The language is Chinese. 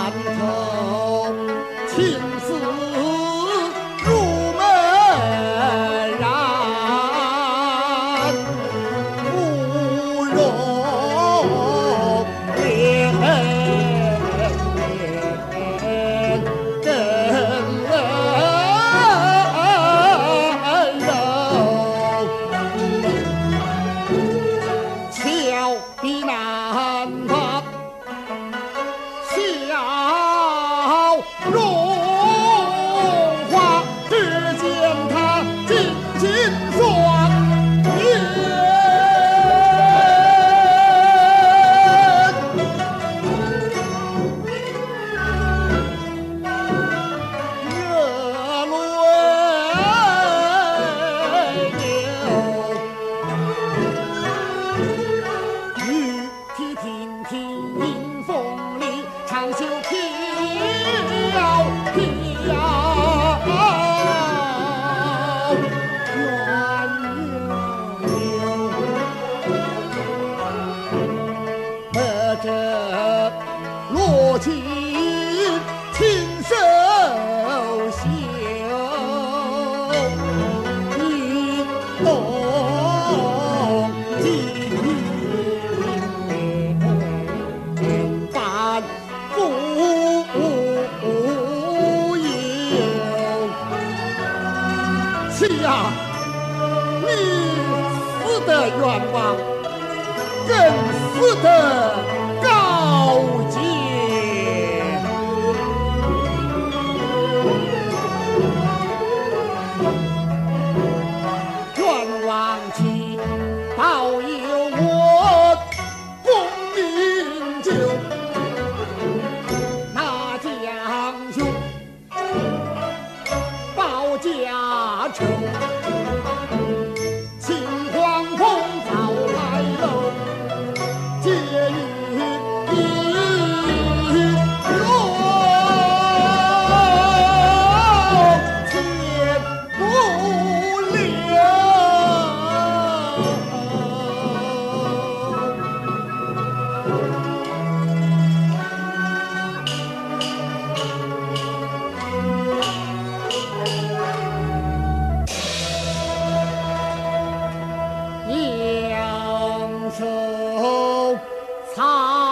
难逃呀你死得冤枉更死得高见冤枉起报应报家仇。手苍